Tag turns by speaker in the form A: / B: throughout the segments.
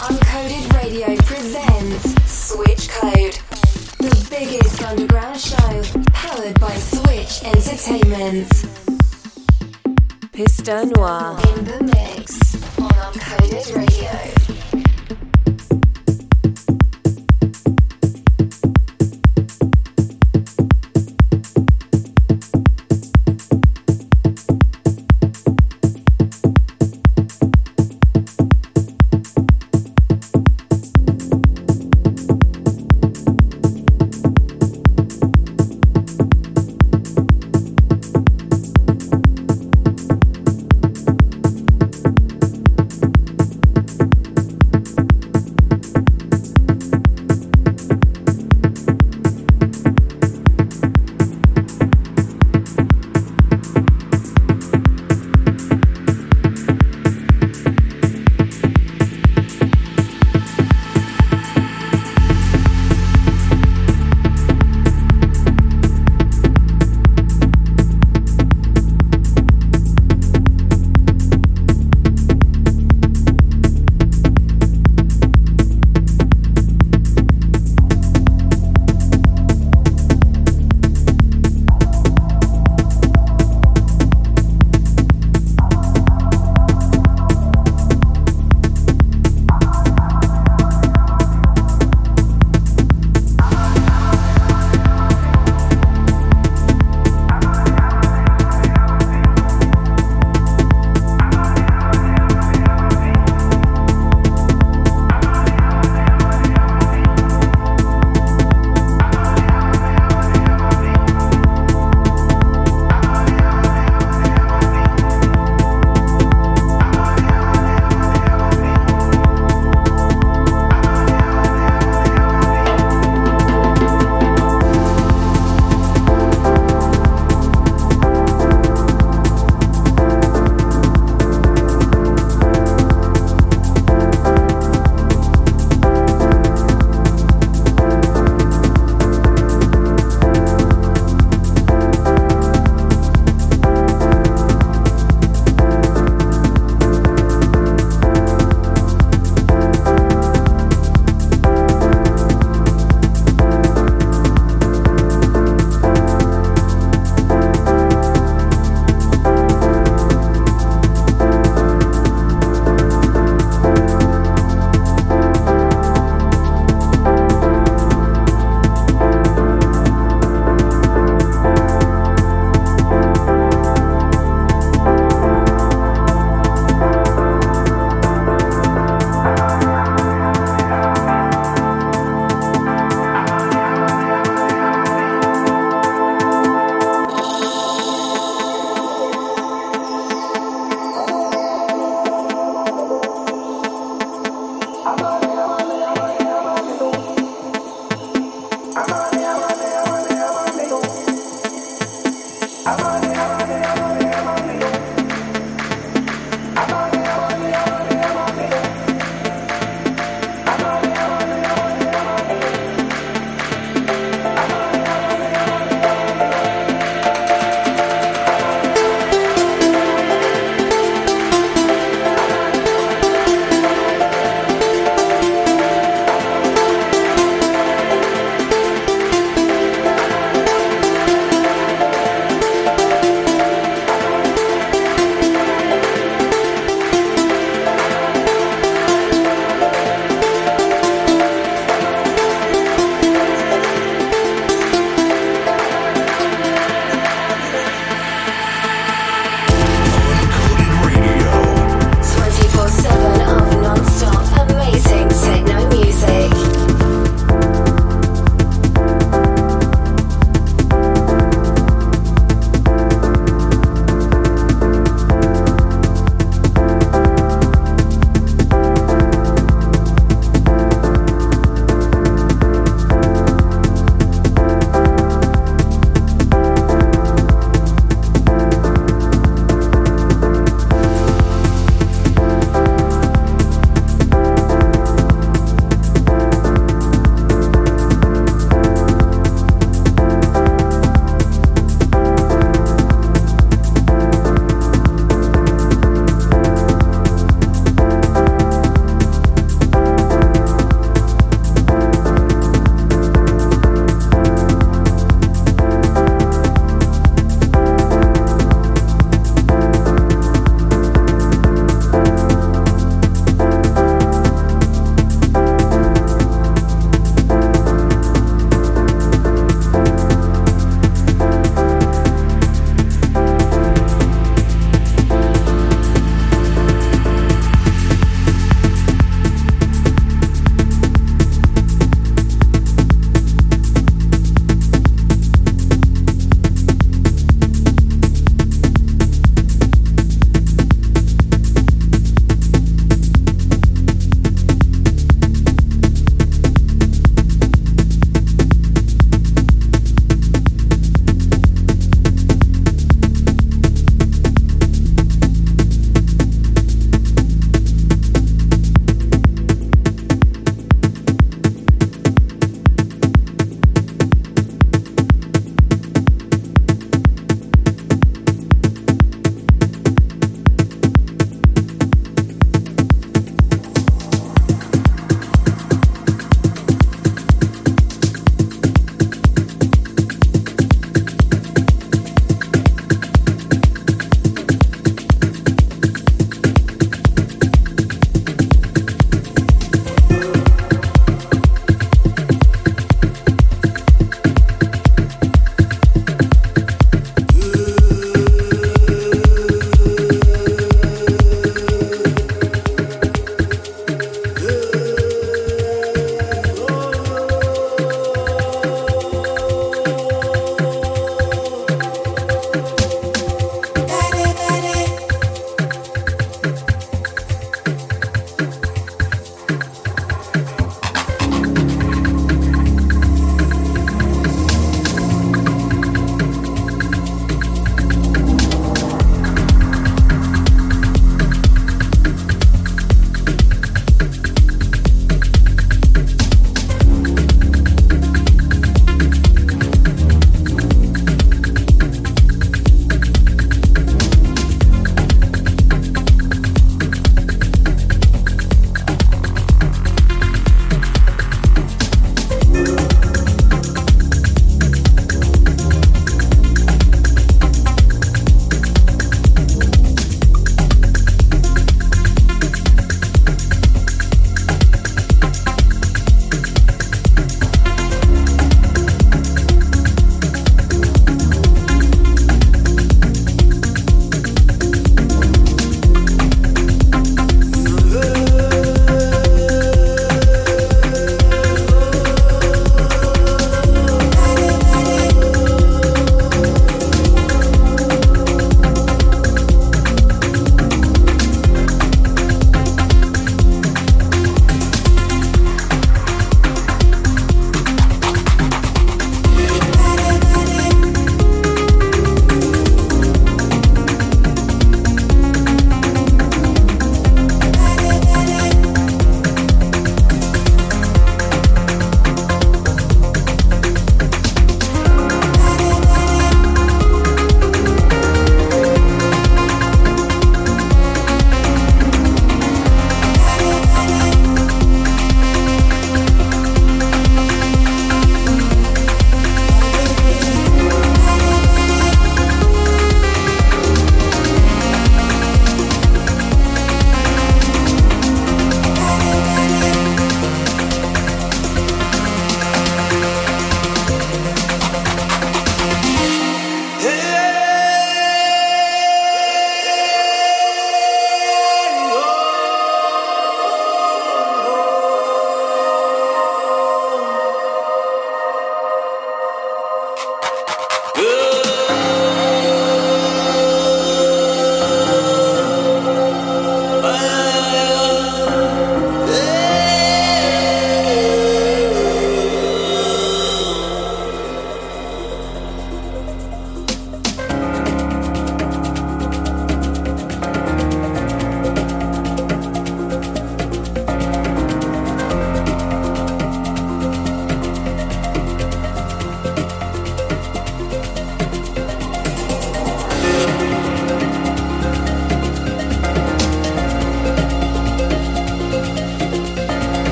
A: Uncoded Radio presents Switch Code, the biggest underground show powered by Switch Entertainment.
B: Piste Noire.
A: In the mix on Uncoded Radio.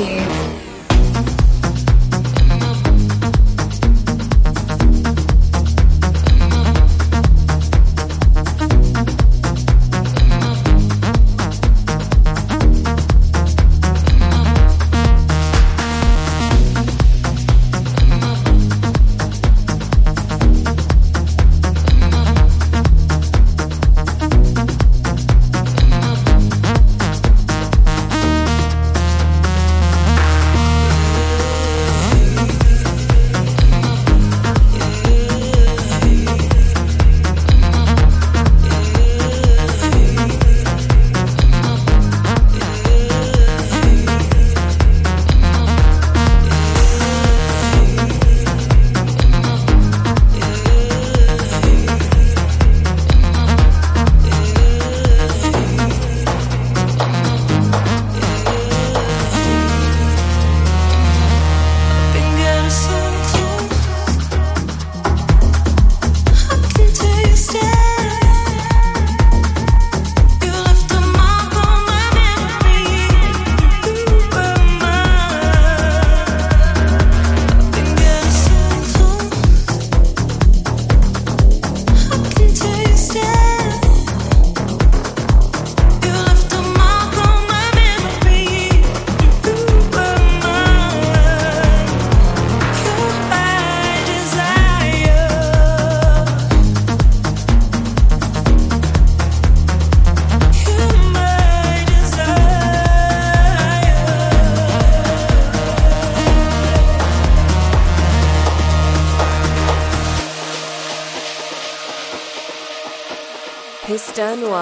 C: And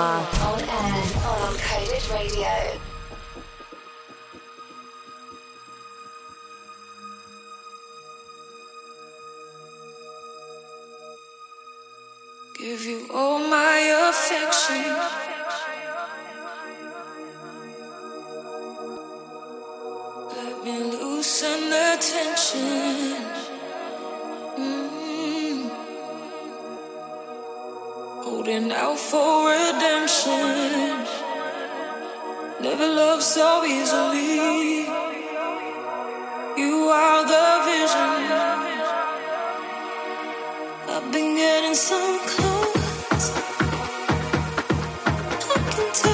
D: on air on Uncoded Radio. Give you all my affection. Let me loosen the tension. holding out for redemption. Never loved so easily. You are the vision. I've been getting so close. I can tell.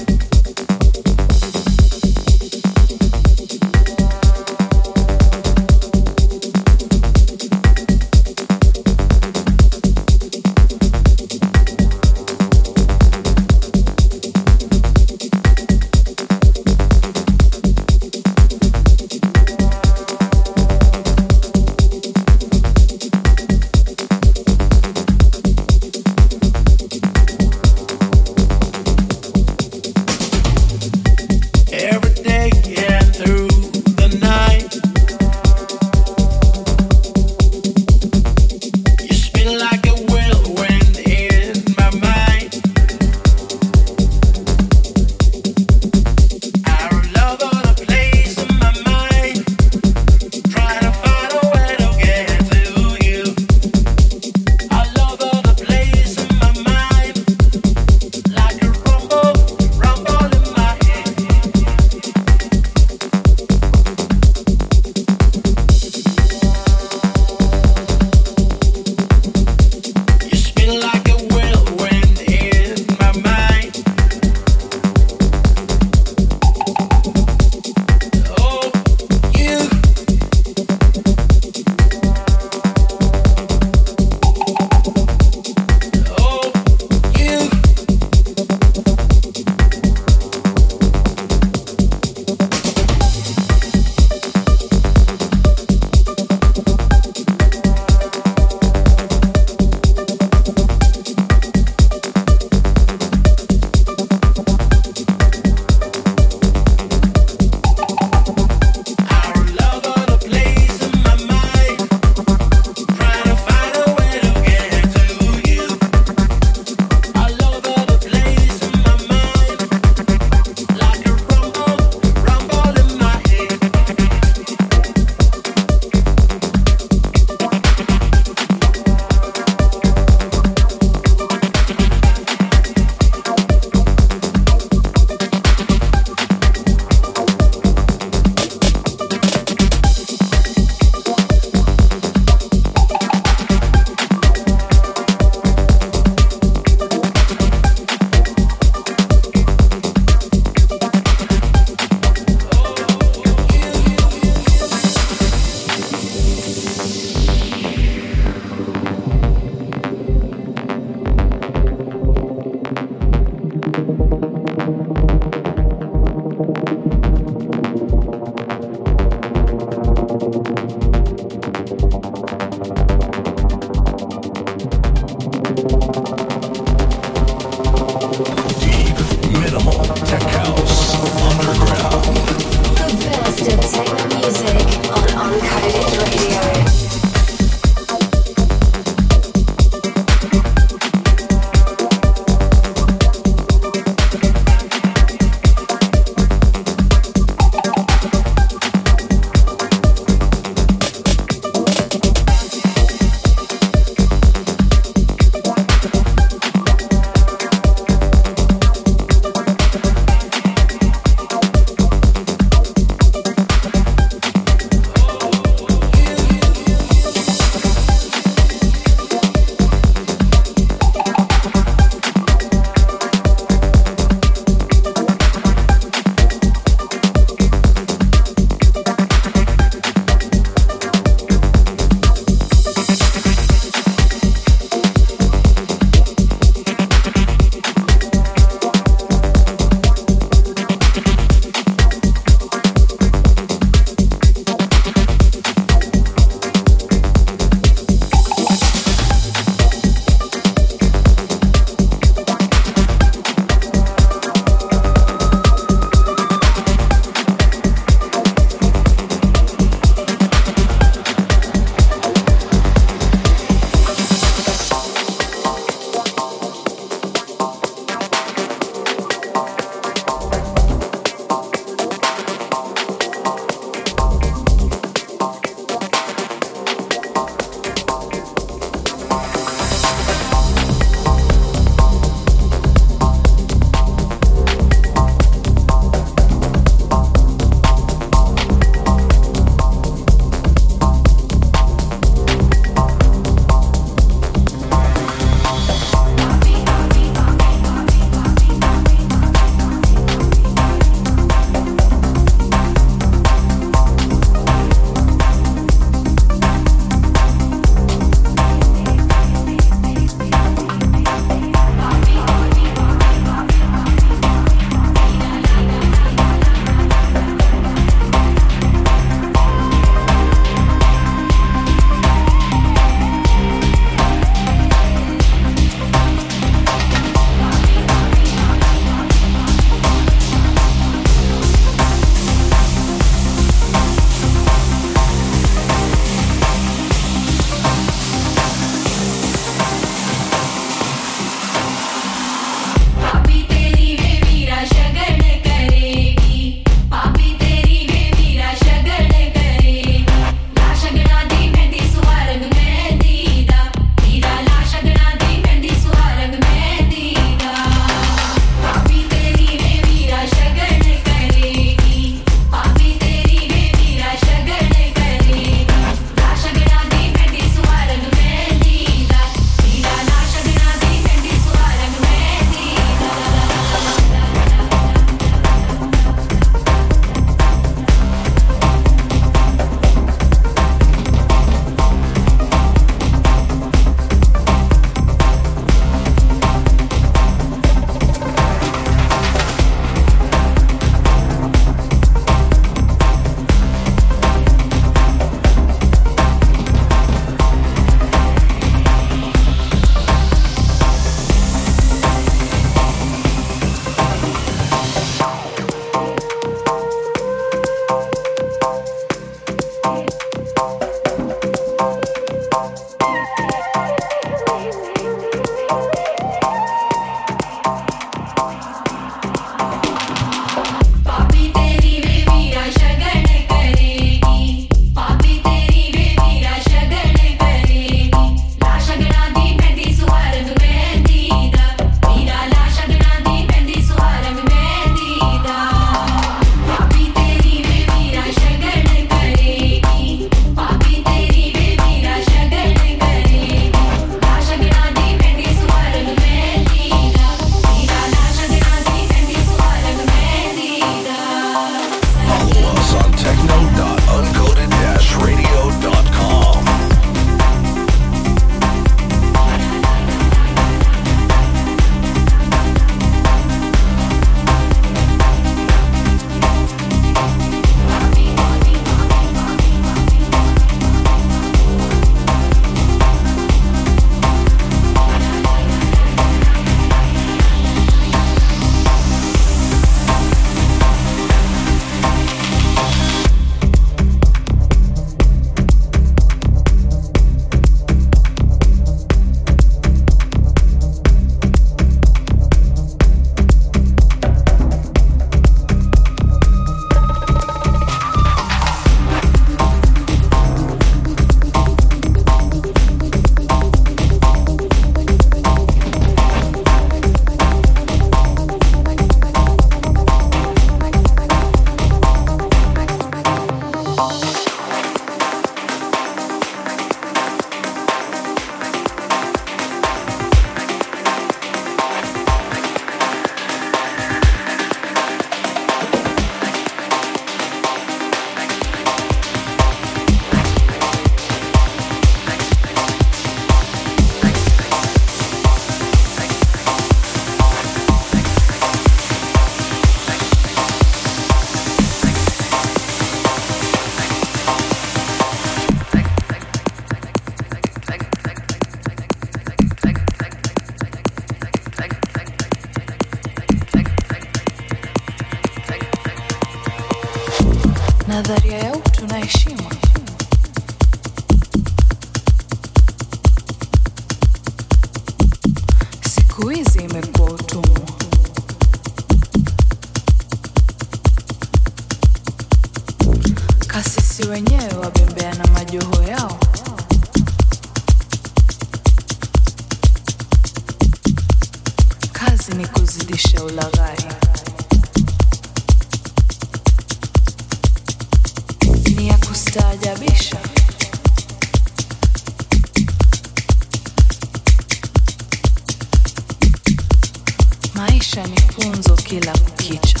D: maisha ni funzo kila kukicha.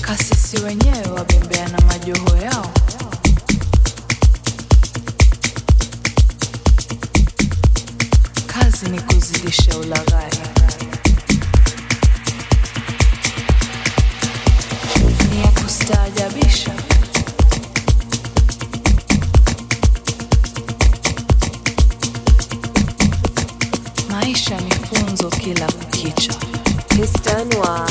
D: Kasisi wenyewe wabembea na majoho yao, kazi ni kuzidisha ulaghai. Ni ya kustaajabisha. maisha mifunzo kila kukicha. Noir.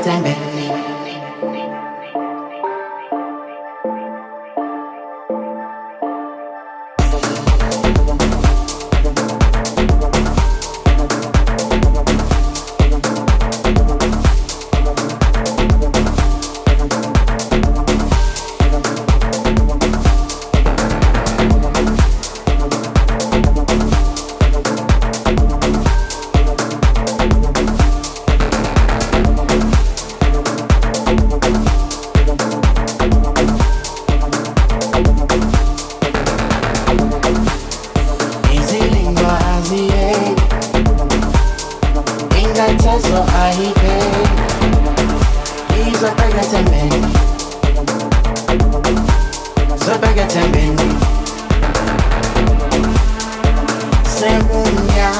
E: Tembeni izilingo ingathazo ayipe izobheka tembeni zobheka tembeni sekunya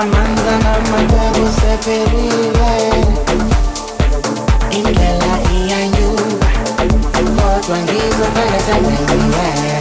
E: amandla namacebo sephelile indlela iyanyuka kodwa ngizobheka tembeni we
F: Are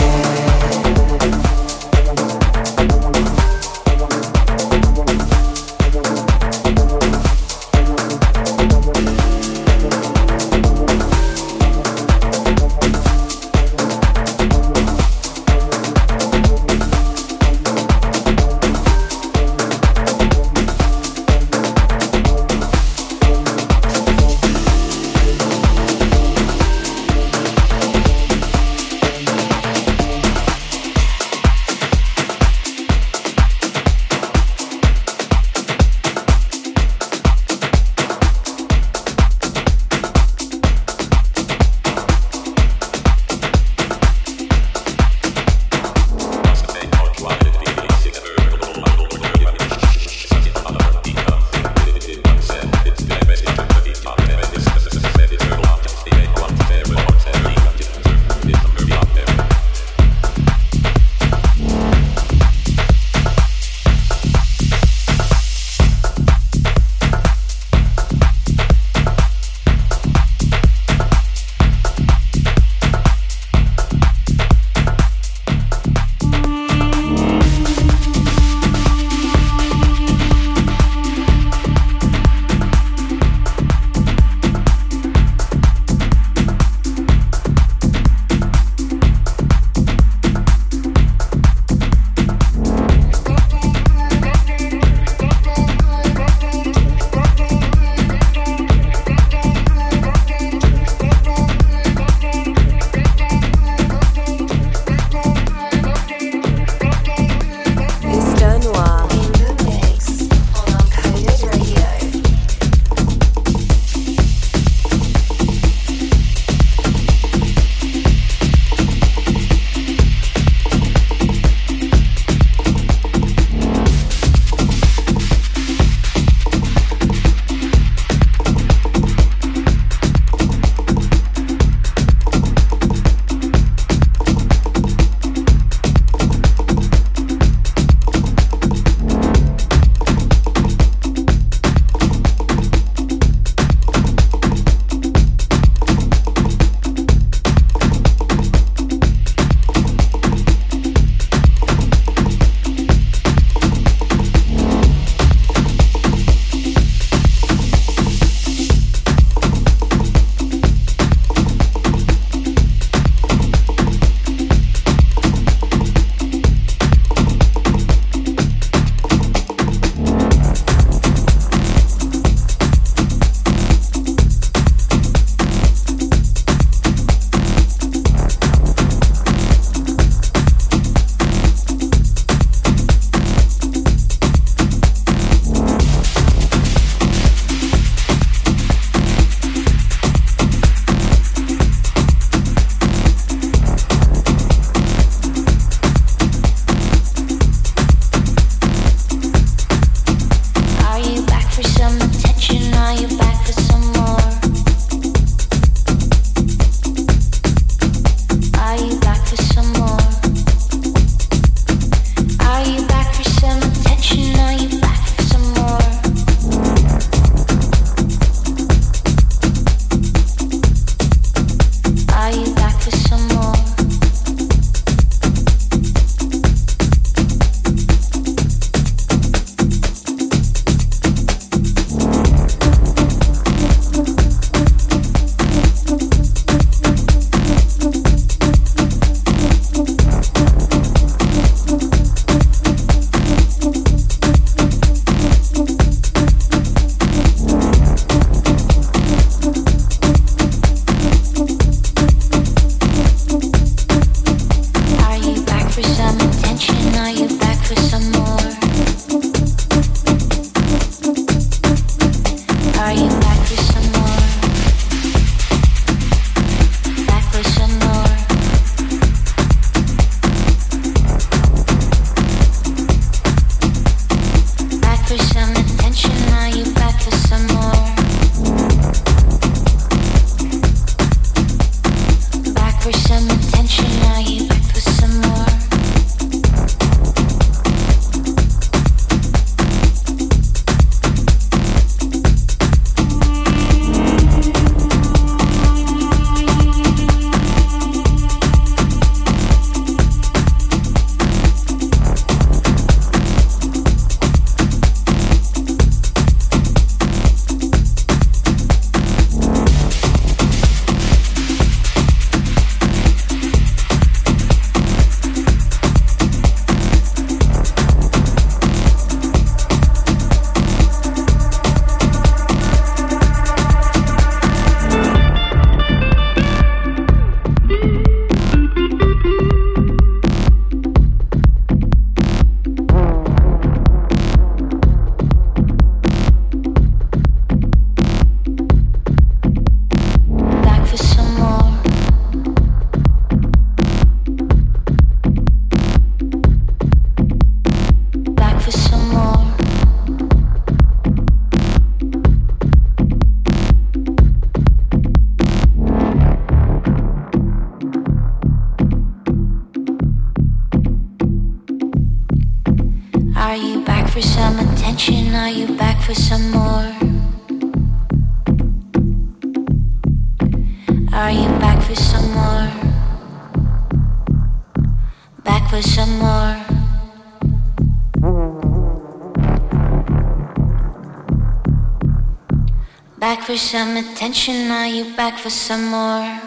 F: for some attention, are you back for some more?